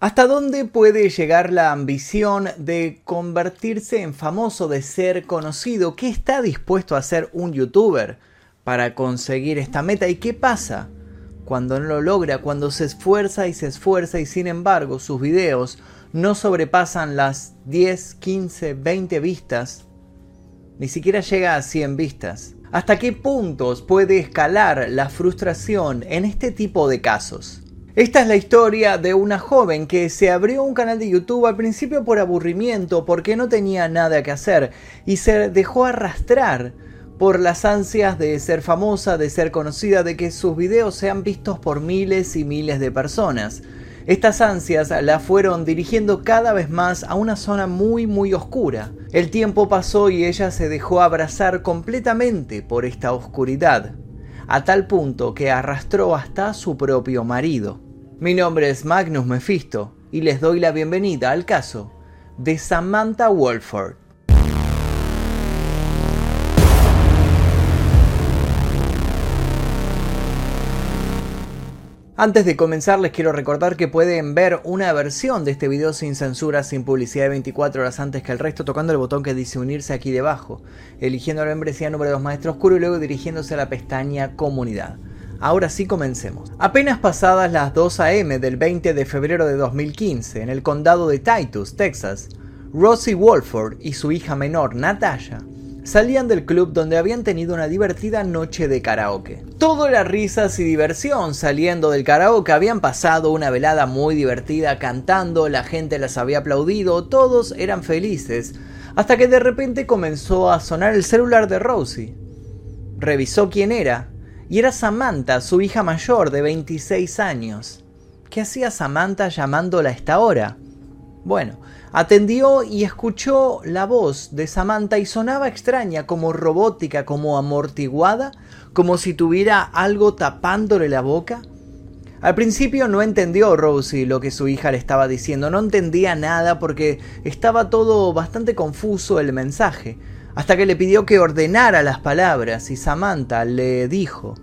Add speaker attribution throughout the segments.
Speaker 1: ¿Hasta dónde puede llegar la ambición de convertirse en famoso, de ser conocido? ¿Qué está dispuesto a hacer un youtuber para conseguir esta meta? ¿Y qué pasa cuando no lo logra? Cuando se esfuerza y se esfuerza y sin embargo sus videos no sobrepasan las 10, 15, 20 vistas. Ni siquiera llega a 100 vistas. ¿Hasta qué puntos puede escalar la frustración en este tipo de casos? Esta es la historia de una joven que se abrió un canal de YouTube al principio por aburrimiento, porque no tenía nada que hacer, y se dejó arrastrar por las ansias de ser famosa, de ser conocida, de que sus videos sean vistos por miles y miles de personas. Estas ansias la fueron dirigiendo cada vez más a una zona muy muy oscura. El tiempo pasó y ella se dejó abrazar completamente por esta oscuridad, a tal punto que arrastró hasta su propio marido. Mi nombre es Magnus Mephisto y les doy la bienvenida al caso de Samantha Wolford. Antes de comenzar les quiero recordar que pueden ver una versión de este video sin censura, sin publicidad de 24 horas antes que el resto tocando el botón que dice unirse aquí debajo, eligiendo la membresía número 2 Maestro Oscuro y luego dirigiéndose a la pestaña Comunidad. Ahora sí comencemos. Apenas pasadas las 2 a.m. del 20 de febrero de 2015, en el condado de Titus, Texas, Rosie Wolford y su hija menor, Natasha, salían del club donde habían tenido una divertida noche de karaoke. Todo era risas y diversión saliendo del karaoke, habían pasado una velada muy divertida cantando, la gente las había aplaudido, todos eran felices, hasta que de repente comenzó a sonar el celular de Rosie. Revisó quién era y era Samantha, su hija mayor de 26 años. ¿Qué hacía Samantha llamándola a esta hora? Bueno, atendió y escuchó la voz de Samantha y sonaba extraña, como robótica, como amortiguada, como si tuviera algo tapándole la boca. Al principio no entendió Rosie lo que su hija le estaba diciendo, no entendía nada porque estaba todo bastante confuso el mensaje hasta que le pidió que ordenara las palabras y Samantha le dijo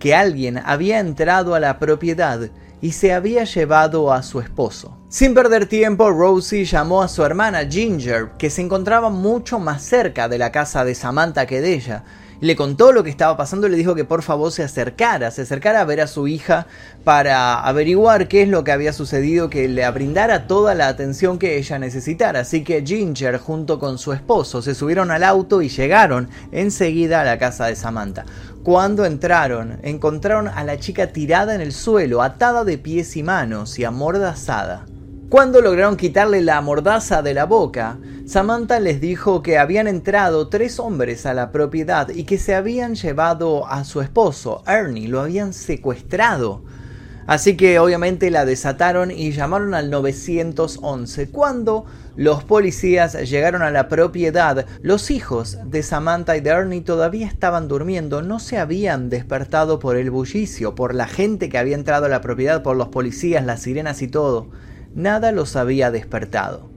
Speaker 1: que alguien había entrado a la propiedad y se había llevado a su esposo. Sin perder tiempo, Rosie llamó a su hermana Ginger, que se encontraba mucho más cerca de la casa de Samantha que de ella, le contó lo que estaba pasando y le dijo que por favor se acercara, se acercara a ver a su hija para averiguar qué es lo que había sucedido, que le brindara toda la atención que ella necesitara. Así que Ginger junto con su esposo se subieron al auto y llegaron enseguida a la casa de Samantha. Cuando entraron, encontraron a la chica tirada en el suelo, atada de pies y manos y amordazada. Cuando lograron quitarle la mordaza de la boca, Samantha les dijo que habían entrado tres hombres a la propiedad y que se habían llevado a su esposo, Ernie, lo habían secuestrado. Así que obviamente la desataron y llamaron al 911. Cuando los policías llegaron a la propiedad, los hijos de Samantha y de Ernie todavía estaban durmiendo, no se habían despertado por el bullicio, por la gente que había entrado a la propiedad, por los policías, las sirenas y todo nada los había despertado.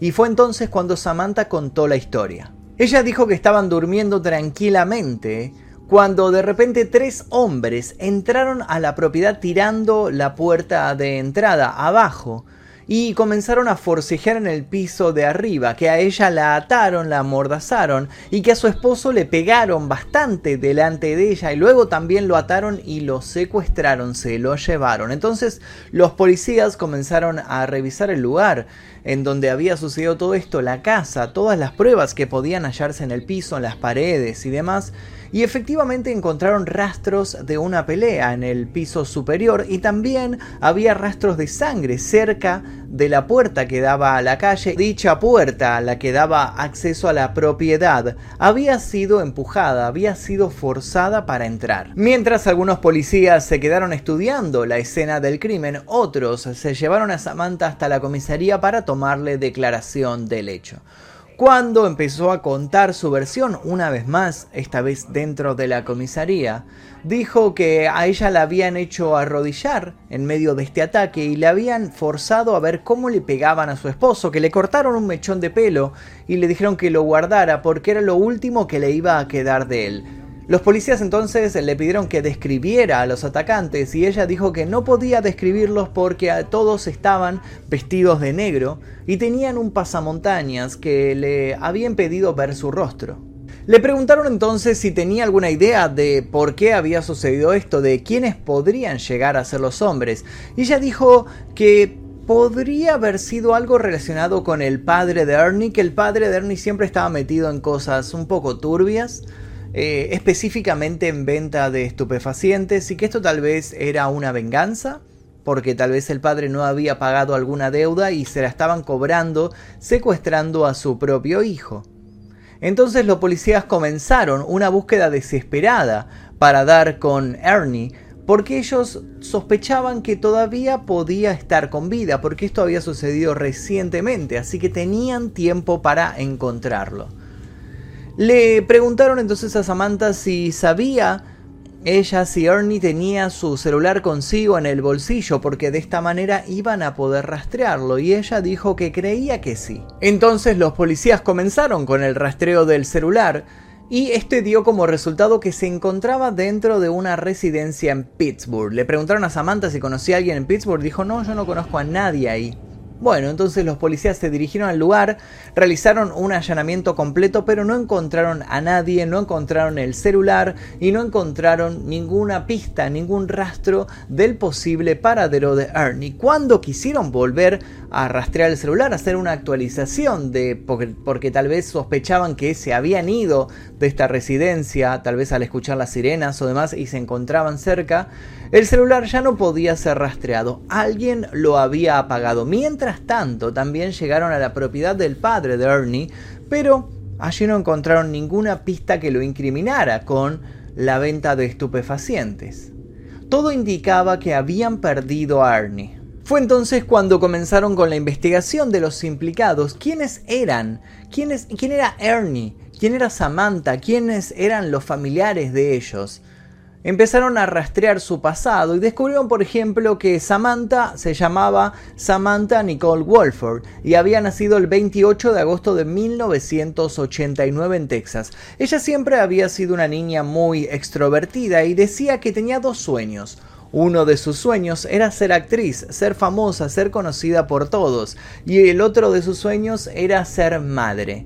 Speaker 1: Y fue entonces cuando Samantha contó la historia. Ella dijo que estaban durmiendo tranquilamente cuando de repente tres hombres entraron a la propiedad tirando la puerta de entrada abajo y comenzaron a forcejear en el piso de arriba, que a ella la ataron, la amordazaron y que a su esposo le pegaron bastante delante de ella y luego también lo ataron y lo secuestraron, se lo llevaron. Entonces los policías comenzaron a revisar el lugar en donde había sucedido todo esto, la casa, todas las pruebas que podían hallarse en el piso, en las paredes y demás y efectivamente encontraron rastros de una pelea en el piso superior y también había rastros de sangre cerca de la puerta que daba a la calle. Dicha puerta, la que daba acceso a la propiedad, había sido empujada, había sido forzada para entrar. Mientras algunos policías se quedaron estudiando la escena del crimen, otros se llevaron a Samantha hasta la comisaría para tomarle declaración del hecho cuando empezó a contar su versión una vez más, esta vez dentro de la comisaría, dijo que a ella la habían hecho arrodillar en medio de este ataque y le habían forzado a ver cómo le pegaban a su esposo, que le cortaron un mechón de pelo y le dijeron que lo guardara porque era lo último que le iba a quedar de él. Los policías entonces le pidieron que describiera a los atacantes y ella dijo que no podía describirlos porque todos estaban vestidos de negro y tenían un pasamontañas que le habían pedido ver su rostro. Le preguntaron entonces si tenía alguna idea de por qué había sucedido esto, de quiénes podrían llegar a ser los hombres, y ella dijo que podría haber sido algo relacionado con el padre de Ernie, que el padre de Ernie siempre estaba metido en cosas un poco turbias, eh, específicamente en venta de estupefacientes y que esto tal vez era una venganza porque tal vez el padre no había pagado alguna deuda y se la estaban cobrando secuestrando a su propio hijo. Entonces los policías comenzaron una búsqueda desesperada para dar con Ernie porque ellos sospechaban que todavía podía estar con vida porque esto había sucedido recientemente así que tenían tiempo para encontrarlo. Le preguntaron entonces a Samantha si sabía ella si Ernie tenía su celular consigo en el bolsillo porque de esta manera iban a poder rastrearlo y ella dijo que creía que sí. Entonces los policías comenzaron con el rastreo del celular y este dio como resultado que se encontraba dentro de una residencia en Pittsburgh. Le preguntaron a Samantha si conocía a alguien en Pittsburgh, dijo no, yo no conozco a nadie ahí. Bueno, entonces los policías se dirigieron al lugar, realizaron un allanamiento completo, pero no encontraron a nadie, no encontraron el celular y no encontraron ninguna pista, ningún rastro del posible paradero de Ernie. Cuando quisieron volver a rastrear el celular, hacer una actualización de porque, porque tal vez sospechaban que se habían ido de esta residencia, tal vez al escuchar las sirenas o demás y se encontraban cerca, el celular ya no podía ser rastreado, alguien lo había apagado. Mientras tanto, también llegaron a la propiedad del padre de Ernie, pero allí no encontraron ninguna pista que lo incriminara con la venta de estupefacientes. Todo indicaba que habían perdido a Ernie. Fue entonces cuando comenzaron con la investigación de los implicados. ¿Quiénes eran? ¿Quién era Ernie? ¿Quién era Samantha? ¿Quiénes eran los familiares de ellos? Empezaron a rastrear su pasado y descubrieron, por ejemplo, que Samantha se llamaba Samantha Nicole Wolford y había nacido el 28 de agosto de 1989 en Texas. Ella siempre había sido una niña muy extrovertida y decía que tenía dos sueños. Uno de sus sueños era ser actriz, ser famosa, ser conocida por todos, y el otro de sus sueños era ser madre.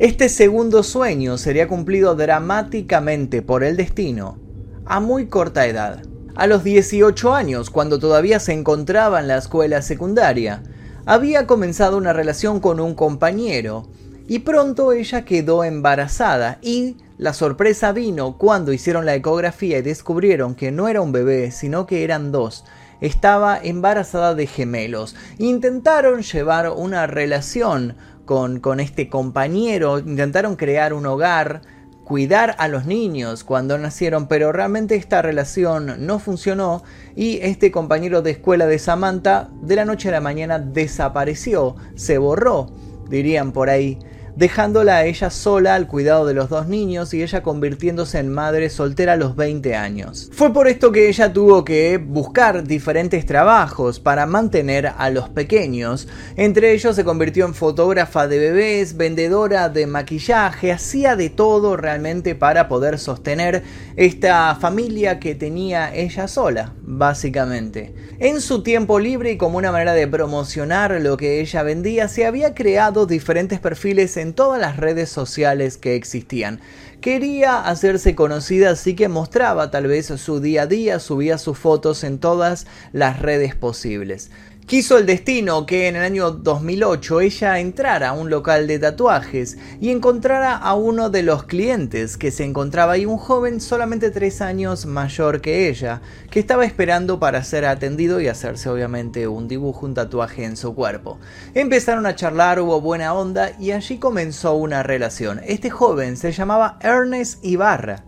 Speaker 1: Este segundo sueño sería cumplido dramáticamente por el destino a muy corta edad. A los 18 años, cuando todavía se encontraba en la escuela secundaria, había comenzado una relación con un compañero y pronto ella quedó embarazada y la sorpresa vino cuando hicieron la ecografía y descubrieron que no era un bebé, sino que eran dos. Estaba embarazada de gemelos. Intentaron llevar una relación con, con este compañero, intentaron crear un hogar, cuidar a los niños cuando nacieron, pero realmente esta relación no funcionó y este compañero de escuela de Samantha de la noche a la mañana desapareció, se borró, dirían por ahí dejándola a ella sola al cuidado de los dos niños y ella convirtiéndose en madre soltera a los 20 años. Fue por esto que ella tuvo que buscar diferentes trabajos para mantener a los pequeños. Entre ellos se convirtió en fotógrafa de bebés, vendedora de maquillaje, hacía de todo realmente para poder sostener esta familia que tenía ella sola, básicamente. En su tiempo libre y como una manera de promocionar lo que ella vendía, se había creado diferentes perfiles en todas las redes sociales que existían. Quería hacerse conocida, así que mostraba tal vez su día a día, subía sus fotos en todas las redes posibles. Quiso el destino que en el año 2008 ella entrara a un local de tatuajes y encontrara a uno de los clientes que se encontraba ahí, un joven solamente tres años mayor que ella, que estaba esperando para ser atendido y hacerse obviamente un dibujo, un tatuaje en su cuerpo. Empezaron a charlar, hubo buena onda y allí comenzó una relación. Este joven se llamaba Ernest Ibarra.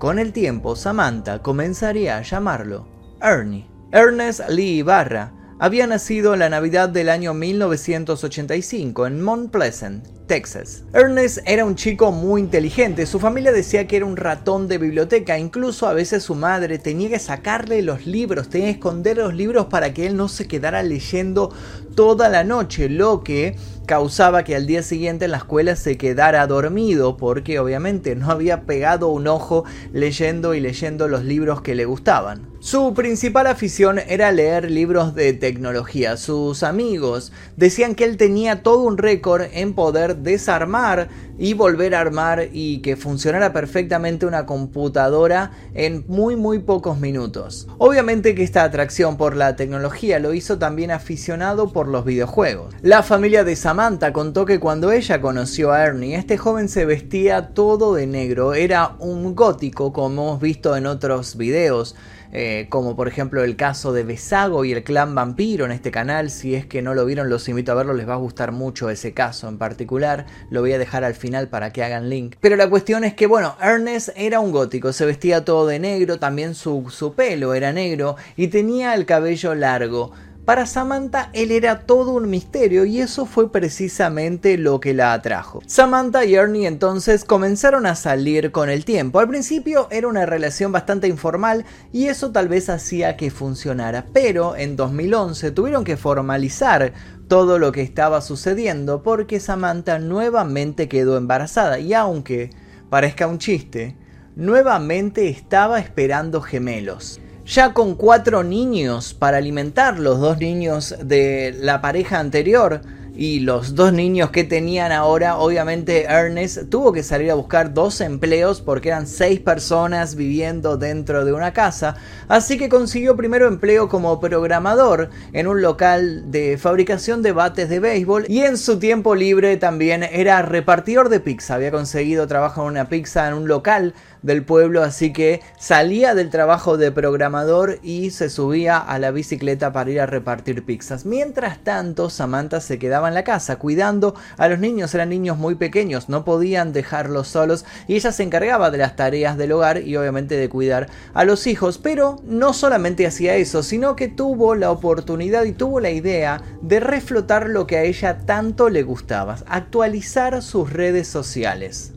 Speaker 1: Con el tiempo, Samantha comenzaría a llamarlo Ernie. Ernest Lee Ibarra había nacido la Navidad del año 1985 en Mount Pleasant, Ernest era un chico muy inteligente, su familia decía que era un ratón de biblioteca, incluso a veces su madre tenía que sacarle los libros, tenía que esconder los libros para que él no se quedara leyendo toda la noche, lo que causaba que al día siguiente en la escuela se quedara dormido porque obviamente no había pegado un ojo leyendo y leyendo los libros que le gustaban. Su principal afición era leer libros de tecnología. Sus amigos decían que él tenía todo un récord en poder desarmar y volver a armar y que funcionara perfectamente una computadora en muy muy pocos minutos. Obviamente que esta atracción por la tecnología lo hizo también aficionado por los videojuegos. La familia de Samantha contó que cuando ella conoció a Ernie, este joven se vestía todo de negro, era un gótico como hemos visto en otros videos. Eh, como por ejemplo el caso de Besago y el clan vampiro en este canal. Si es que no lo vieron, los invito a verlo, les va a gustar mucho ese caso en particular. Lo voy a dejar al final para que hagan link. Pero la cuestión es que, bueno, Ernest era un gótico, se vestía todo de negro, también su, su pelo era negro y tenía el cabello largo. Para Samantha él era todo un misterio y eso fue precisamente lo que la atrajo. Samantha y Ernie entonces comenzaron a salir con el tiempo. Al principio era una relación bastante informal y eso tal vez hacía que funcionara, pero en 2011 tuvieron que formalizar todo lo que estaba sucediendo porque Samantha nuevamente quedó embarazada y aunque parezca un chiste, nuevamente estaba esperando gemelos ya con cuatro niños para alimentar los dos niños de la pareja anterior y los dos niños que tenían ahora, obviamente Ernest tuvo que salir a buscar dos empleos porque eran seis personas viviendo dentro de una casa, así que consiguió primero empleo como programador en un local de fabricación de bates de béisbol y en su tiempo libre también era repartidor de pizza, había conseguido trabajo en una pizza en un local del pueblo, así que salía del trabajo de programador y se subía a la bicicleta para ir a repartir pizzas. Mientras tanto, Samantha se quedaba en la casa cuidando a los niños, eran niños muy pequeños, no podían dejarlos solos y ella se encargaba de las tareas del hogar y obviamente de cuidar a los hijos, pero no solamente hacía eso, sino que tuvo la oportunidad y tuvo la idea de reflotar lo que a ella tanto le gustaba, actualizar sus redes sociales.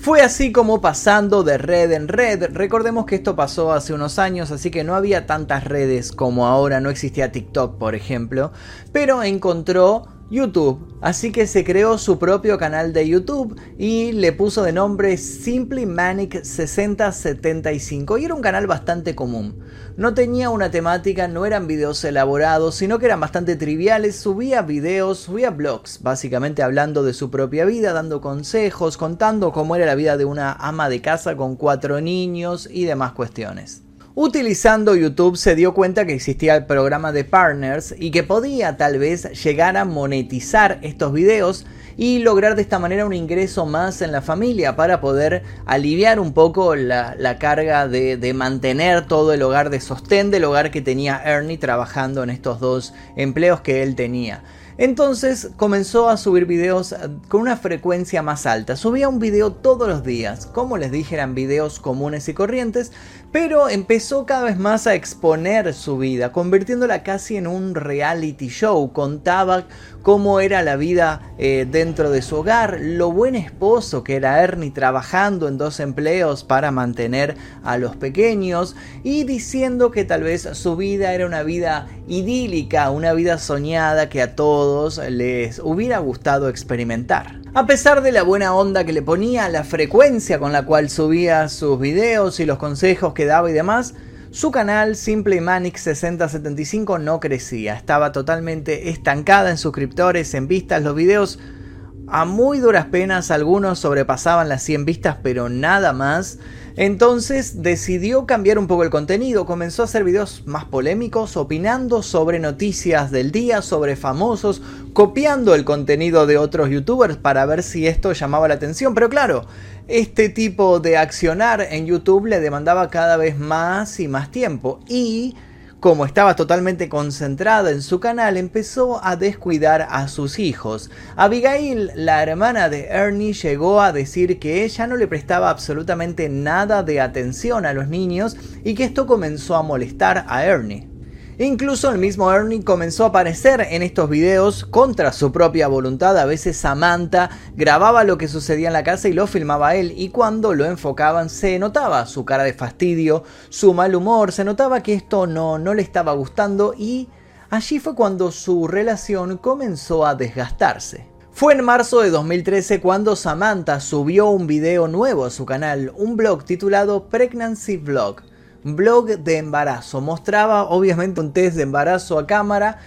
Speaker 1: Fue así como pasando de red en red, recordemos que esto pasó hace unos años, así que no había tantas redes como ahora, no existía TikTok por ejemplo, pero encontró YouTube. Así que se creó su propio canal de YouTube y le puso de nombre Simply Manic 6075 y era un canal bastante común. No tenía una temática, no eran videos elaborados, sino que eran bastante triviales, subía videos, subía blogs, básicamente hablando de su propia vida, dando consejos, contando cómo era la vida de una ama de casa con cuatro niños y demás cuestiones. Utilizando YouTube se dio cuenta que existía el programa de partners y que podía tal vez llegar a monetizar estos videos y lograr de esta manera un ingreso más en la familia para poder aliviar un poco la, carga de, de, mantener todo el hogar de sostén del hogar que tenía Ernie trabajando en estos dos empleos que él tenía. Entonces comenzó a subir videos con una frecuencia más alta. Subía un video todos los días. Como les dije, eran videos comunes y corrientes, pero empezó cada vez más a exponer su vida, convirtiéndola casi en un reality show. Contaba cómo era la vida eh, dentro de su hogar, lo buen esposo que era Ernie trabajando en dos empleos para mantener a los pequeños y diciendo que tal vez su vida era una vida idílica, una vida soñada que a todos les hubiera gustado experimentar. A pesar de la buena onda que le ponía, la frecuencia con la cual subía sus videos y los consejos que daba y demás, su canal Simple Manic 6075 no crecía, estaba totalmente estancada en suscriptores, en vistas, los videos a muy duras penas, algunos sobrepasaban las 100 vistas, pero nada más. Entonces decidió cambiar un poco el contenido, comenzó a hacer videos más polémicos, opinando sobre noticias del día, sobre famosos, copiando el contenido de otros youtubers para ver si esto llamaba la atención. Pero claro, este tipo de accionar en YouTube le demandaba cada vez más y más tiempo y como estaba totalmente concentrada en su canal, empezó a descuidar a sus hijos. Abigail, la hermana de Ernie, llegó a decir que ella no le prestaba absolutamente nada de atención a los niños y que esto comenzó a molestar a Ernie. Incluso el mismo Ernie comenzó a aparecer en estos videos contra su propia voluntad. A veces Samantha grababa lo que sucedía en la casa y lo filmaba él. Y cuando lo enfocaban se notaba su cara de fastidio, su mal humor, se notaba que esto no, no le estaba gustando y allí fue cuando su relación comenzó a desgastarse. Fue en marzo de 2013 cuando Samantha subió un video nuevo a su canal, un blog titulado Pregnancy Vlog, blog de embarazo. Mostraba obviamente un test de embarazo a cámara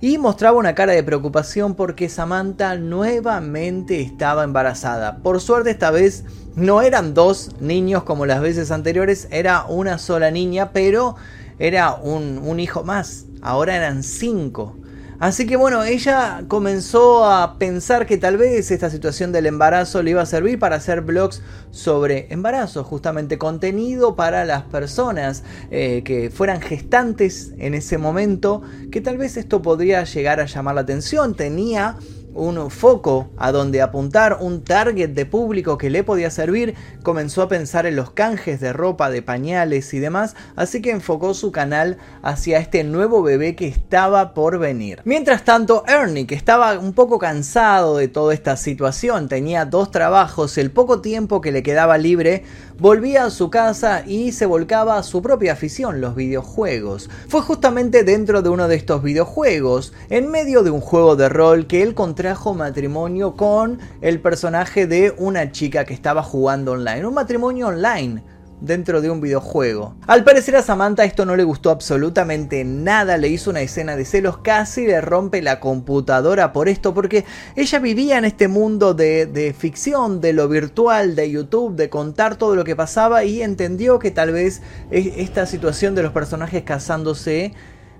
Speaker 1: y mostraba una cara de preocupación porque Samantha nuevamente estaba embarazada. Por suerte esta vez no eran dos niños como las veces anteriores, era una sola niña, pero era un, un hijo más. Ahora eran cinco. Así que bueno, ella comenzó a pensar que tal vez esta situación del embarazo le iba a servir para hacer blogs sobre embarazo, justamente contenido para las personas eh, que fueran gestantes en ese momento, que tal vez esto podría llegar a llamar la atención. Tenía un foco a donde apuntar, un target de público que le podía servir, comenzó a pensar en los canjes de ropa, de pañales y demás, así que enfocó su canal hacia este nuevo bebé que estaba por venir. Mientras tanto, Ernie, que estaba un poco cansado de toda esta situación, tenía dos trabajos, el poco tiempo que le quedaba libre, volvía a su casa y se volcaba a su propia afición, los videojuegos. Fue justamente dentro de uno de estos videojuegos, en medio de un juego de rol, que él contrajo matrimonio con el personaje de una chica que estaba jugando online. Un matrimonio online dentro de un videojuego. Al parecer a Samantha esto no le gustó absolutamente nada, le hizo una escena de celos, casi le rompe la computadora por esto, porque ella vivía en este mundo de, de ficción, de lo virtual, de YouTube, de contar todo lo que pasaba y entendió que tal vez esta situación de los personajes casándose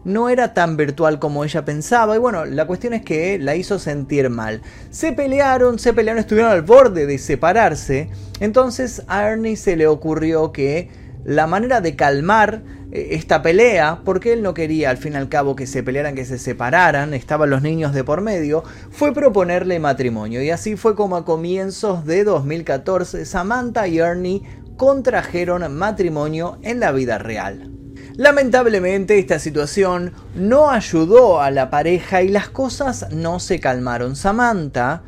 Speaker 1: no era tan virtual como ella pensaba y bueno, la cuestión es que la hizo sentir mal. Se pelearon, se pelearon, estuvieron al borde de separarse, entonces a Ernie se le ocurrió que la manera de calmar eh, esta pelea, porque él no quería al fin y al cabo que se pelearan, que se separaran, estaban los niños de por medio, fue proponerle matrimonio. Y así fue como a comienzos de 2014 Samantha y Ernie contrajeron matrimonio en la vida real. Lamentablemente esta situación no ayudó a la pareja y las cosas no se calmaron. Samantha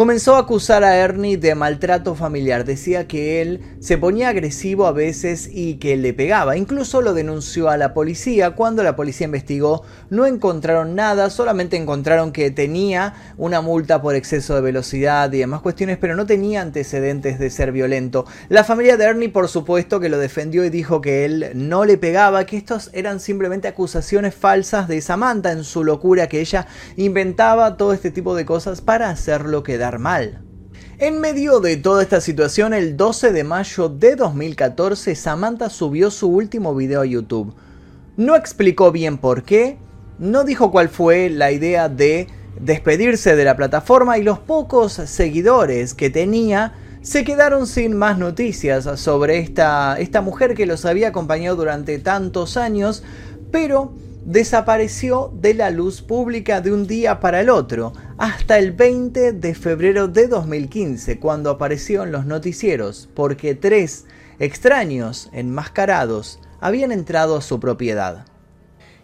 Speaker 1: Comenzó a acusar a Ernie de maltrato familiar, decía que él se ponía agresivo a veces y que le pegaba, incluso lo denunció a la policía, cuando la policía investigó no encontraron nada, solamente encontraron que tenía una multa por exceso de velocidad y demás cuestiones, pero no tenía antecedentes de ser violento. La familia de Ernie por supuesto que lo defendió y dijo que él no le pegaba, que estos eran simplemente acusaciones falsas de Samantha en su locura, que ella inventaba todo este tipo de cosas para hacerlo quedar mal. En medio de toda esta situación, el 12 de mayo de 2014, Samantha subió su último video a YouTube. No explicó bien por qué, no dijo cuál fue la idea de despedirse de la plataforma y los pocos seguidores que tenía se quedaron sin más noticias sobre esta, esta mujer que los había acompañado durante tantos años, pero desapareció de la luz pública de un día para el otro, hasta el 20 de febrero de 2015, cuando apareció en los noticieros, porque tres extraños enmascarados habían entrado a su propiedad.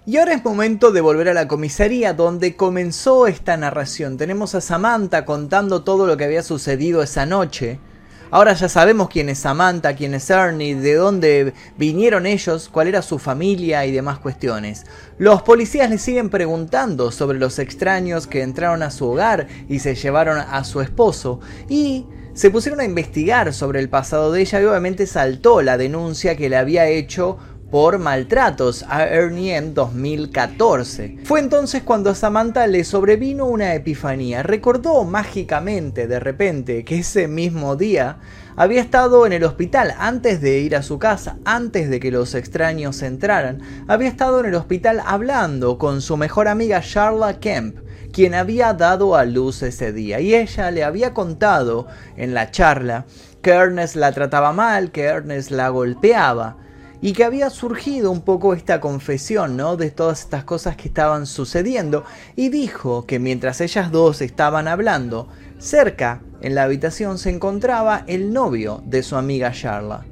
Speaker 1: Y ahora es momento de volver a la comisaría donde comenzó esta narración. Tenemos a Samantha contando todo lo que había sucedido esa noche, Ahora ya sabemos quién es Samantha, quién es Ernie, de dónde vinieron ellos, cuál era su familia y demás cuestiones. Los policías le siguen preguntando sobre los extraños que entraron a su hogar y se llevaron a su esposo y se pusieron a investigar sobre el pasado de ella y obviamente saltó la denuncia que le había hecho por maltratos a Ernie en 2014. Fue entonces cuando a Samantha le sobrevino una epifanía. Recordó mágicamente de repente que ese mismo día había estado en el hospital antes de ir a su casa, antes de que los extraños entraran. Había estado en el hospital hablando con su mejor amiga Charla Kemp quien había dado a luz ese día y ella le había contado en la charla que Ernest la trataba mal, que Ernest la golpeaba y que había surgido un poco esta confesión, ¿no? De todas estas cosas que estaban sucediendo y dijo que mientras ellas dos estaban hablando, cerca en la habitación se encontraba el novio de su amiga Charla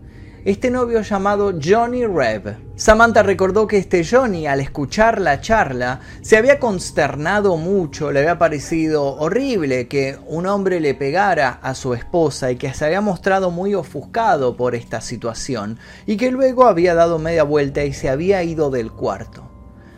Speaker 1: este novio llamado Johnny Reb. Samantha recordó que este Johnny al escuchar la charla se había consternado mucho, le había parecido horrible que un hombre le pegara a su esposa y que se había mostrado muy ofuscado por esta situación y que luego había dado media vuelta y se había ido del cuarto.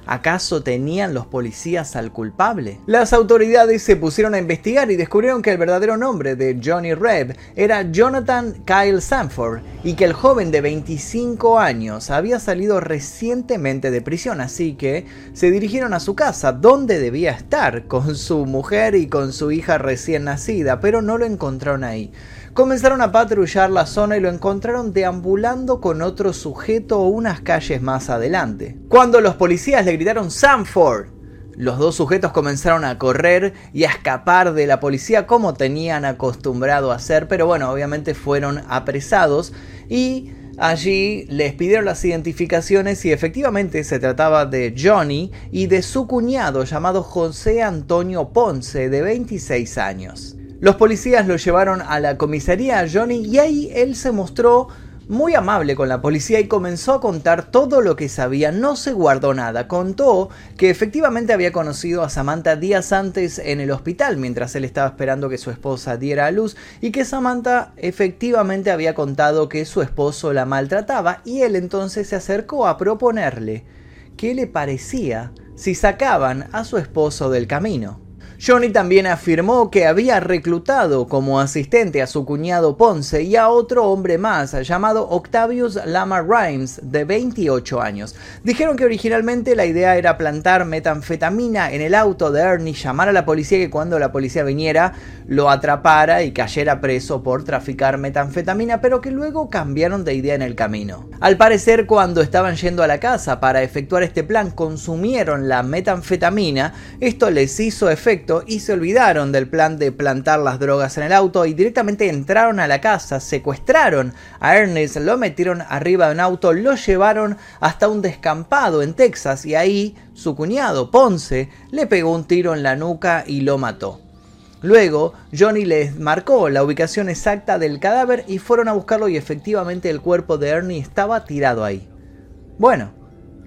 Speaker 1: ¿Acaso tenían los policías al culpable? Las autoridades se pusieron a investigar y descubrieron que el verdadero nombre de Johnny Reb era Jonathan Kyle Sanford y que el joven de 25 años había salido recientemente de prisión, así que se dirigieron a su casa, donde debía estar, con su mujer y con su hija recién nacida, pero no lo encontraron ahí. Comenzaron a patrullar la zona y lo encontraron deambulando con otro sujeto unas calles más adelante. Cuando los policías le gritaron Sanford, los dos sujetos comenzaron a correr y a escapar de la policía como tenían acostumbrado a hacer, pero bueno, obviamente fueron apresados y allí les pidieron las identificaciones y efectivamente se trataba de Johnny y de su cuñado llamado José Antonio Ponce de 26 años. Los policías lo llevaron a la comisaría a Johnny y ahí él se mostró muy amable con la policía y comenzó a contar todo lo que sabía, no se guardó nada, contó que efectivamente había conocido a Samantha días antes en el hospital mientras él estaba esperando que su esposa diera a luz y que Samantha efectivamente había contado que su esposo la maltrataba y él entonces se acercó a proponerle qué le parecía si sacaban a su esposo del camino. Johnny también afirmó que había reclutado como asistente a su cuñado Ponce y a otro hombre más llamado Octavius Lama Rhymes de 28 años. Dijeron que originalmente la idea era plantar metanfetamina en el auto de Ernie, llamar a la policía que cuando la policía viniera lo atrapara y cayera preso por traficar metanfetamina, pero que luego cambiaron de idea en el camino. Al parecer cuando estaban yendo a la casa para efectuar este plan consumieron la metanfetamina, esto les hizo efecto y se olvidaron del plan de plantar las drogas en el auto y directamente entraron a la casa, secuestraron a Ernest, lo metieron arriba de un auto, lo llevaron hasta un descampado en Texas y ahí su cuñado Ponce le pegó un tiro en la nuca y lo mató. Luego, Johnny les marcó la ubicación exacta del cadáver y fueron a buscarlo y efectivamente el cuerpo de Ernie estaba tirado ahí. Bueno,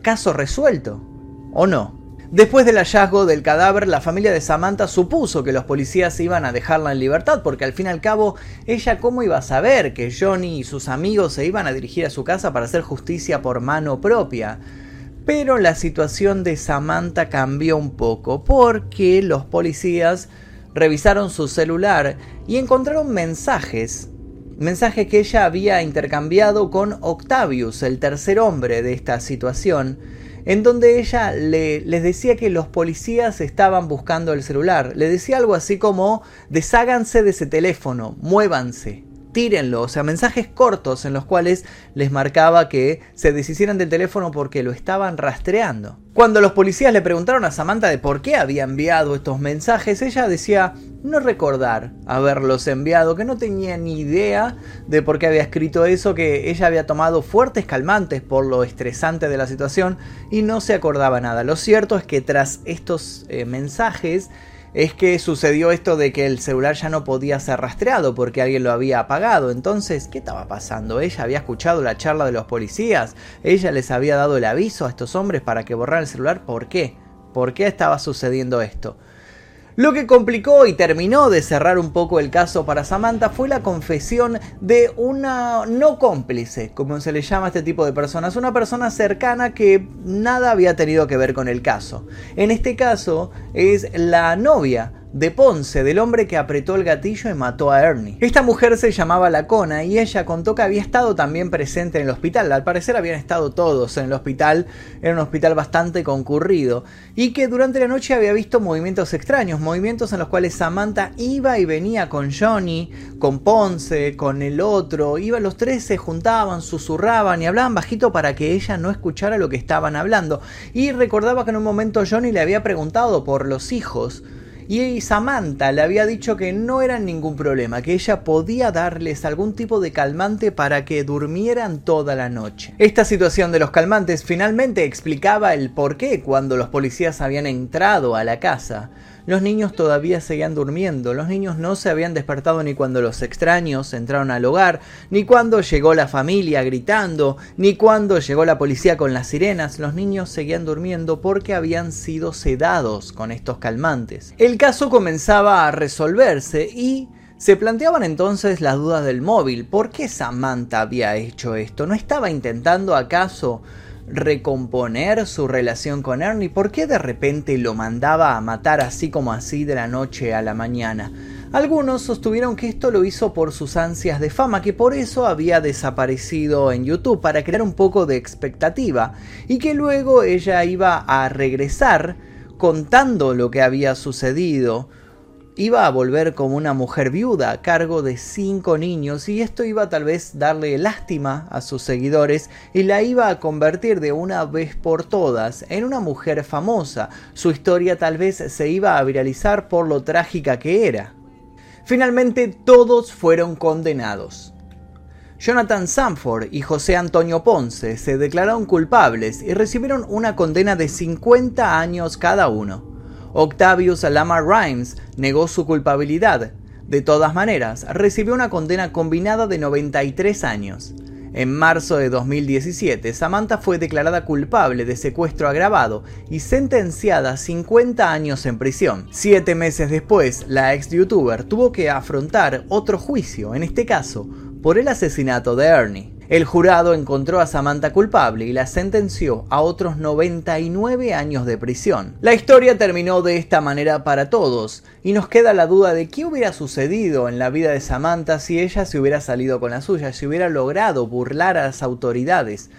Speaker 1: caso resuelto, ¿o no? Después del hallazgo del cadáver, la familia de Samantha supuso que los policías iban a dejarla en libertad, porque al fin y al cabo, ella cómo iba a saber que Johnny y sus amigos se iban a dirigir a su casa para hacer justicia por mano propia. Pero la situación de Samantha cambió un poco, porque los policías revisaron su celular y encontraron mensajes mensajes que ella había intercambiado con Octavius, el tercer hombre de esta situación, en donde ella le, les decía que los policías estaban buscando el celular. Le decía algo así como, desháganse de ese teléfono, muévanse, tírenlo, o sea, mensajes cortos en los cuales les marcaba que se deshicieran del teléfono porque lo estaban rastreando. Cuando los policías le preguntaron a Samantha de por qué había enviado estos mensajes, ella decía no recordar haberlos enviado, que no tenía ni idea de por qué había escrito eso, que ella había tomado fuertes calmantes por lo estresante de la situación y no se acordaba nada. Lo cierto es que tras estos eh, mensajes, es que sucedió esto de que el celular ya no podía ser rastreado porque alguien lo había apagado. Entonces, ¿qué estaba pasando? Ella había escuchado la charla de los policías, ella les había dado el aviso a estos hombres para que borraran el celular. ¿Por qué? ¿Por qué estaba sucediendo esto? Lo que complicó y terminó de cerrar un poco el caso para Samantha fue la confesión de una no cómplice, como se le llama a este tipo de personas, una persona cercana que nada había tenido que ver con el caso. En este caso es la novia de Ponce, del hombre que apretó el gatillo y mató a Ernie. Esta mujer se llamaba Lacona y ella contó que había estado también presente en el hospital. Al parecer habían estado todos en el hospital, era un hospital bastante concurrido, y que durante la noche había visto movimientos extraños, movimientos en los cuales Samantha iba y venía con Johnny, con Ponce, con el otro, iban los tres, se juntaban, susurraban y hablaban bajito para que ella no escuchara lo que estaban hablando. Y recordaba que en un momento Johnny le había preguntado por los hijos y Samantha le había dicho que no era ningún problema, que ella podía darles algún tipo de calmante para que durmieran toda la noche. Esta situación de los calmantes finalmente explicaba el por qué cuando los policías habían entrado a la casa los niños todavía seguían durmiendo, los niños no se habían despertado ni cuando los extraños entraron al hogar, ni cuando llegó la familia gritando, ni cuando llegó la policía con las sirenas, los niños seguían durmiendo porque habían sido sedados con estos calmantes. El caso comenzaba a resolverse y se planteaban entonces las dudas del móvil. ¿Por qué Samantha había hecho esto? ¿No estaba intentando acaso recomponer su relación con Ernie? ¿Por qué de repente lo mandaba a matar así como así de la noche a la mañana? Algunos sostuvieron que esto lo hizo por sus ansias de fama, que por eso había desaparecido en YouTube, para crear un poco de expectativa, y que luego ella iba a regresar contando lo que había sucedido, iba a volver como una mujer viuda a cargo de cinco niños y esto iba tal vez darle lástima a sus seguidores y la iba a convertir de una vez por todas en una mujer famosa. Su historia tal vez se iba a viralizar por lo trágica que era. Finalmente todos fueron condenados. Jonathan Sanford y José Antonio Ponce se declararon culpables y recibieron una condena de 50 años cada uno. Octavius Lamar Rhymes negó su culpabilidad. De todas maneras, recibió una condena combinada de 93 años. En marzo de 2017, Samantha fue declarada culpable de secuestro agravado y sentenciada a 50 años en prisión. Siete meses después, la ex youtuber tuvo que afrontar otro juicio, en este caso, por el asesinato de Ernie. El jurado encontró a Samantha culpable y la sentenció a otros 99 años de prisión. La historia terminó de esta manera para todos, y nos queda la duda de qué hubiera sucedido en la vida de Samantha si ella se hubiera salido con la suya, si hubiera logrado burlar a las autoridades,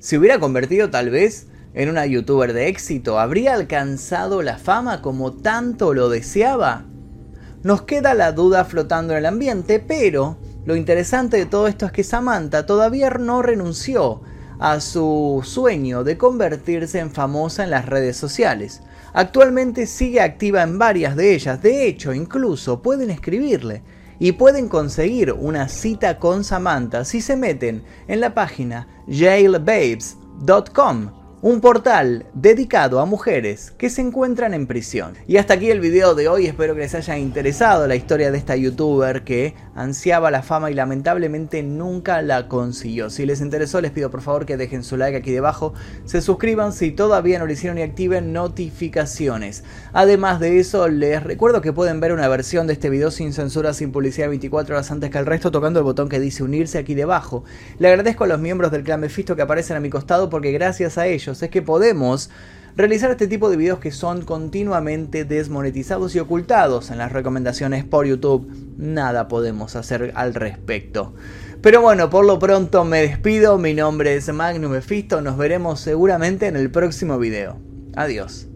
Speaker 1: se hubiera convertido tal vez en una youtuber de éxito, habría alcanzado la fama como tanto lo deseaba. Nos queda la duda flotando en el ambiente, pero lo interesante de todo esto es que Samantha todavía no renunció a su sueño de convertirse en famosa en las redes sociales. Actualmente sigue activa en varias de ellas, de hecho incluso pueden escribirle y pueden conseguir una cita con Samantha si se meten en la página jailbabes.com un portal dedicado a mujeres que se encuentran en prisión. Y hasta aquí el video de hoy, espero que les haya interesado la historia de esta youtuber que ansiaba la fama y lamentablemente nunca la consiguió. Si les interesó les pido por favor que dejen su like aquí debajo, se suscriban si todavía no lo hicieron y activen notificaciones. Además de eso les recuerdo que pueden ver una versión de este video sin censura, sin publicidad 24 horas antes que el resto tocando el botón que dice unirse aquí debajo. Le agradezco a los miembros del clan Mephisto que aparecen a mi costado porque gracias a es que podemos realizar este tipo de videos que son continuamente desmonetizados y ocultados en las recomendaciones por YouTube. Nada podemos hacer al respecto. Pero bueno, por lo pronto me despido. Mi nombre es Magnum Mephisto. Nos veremos seguramente en el próximo video. Adiós.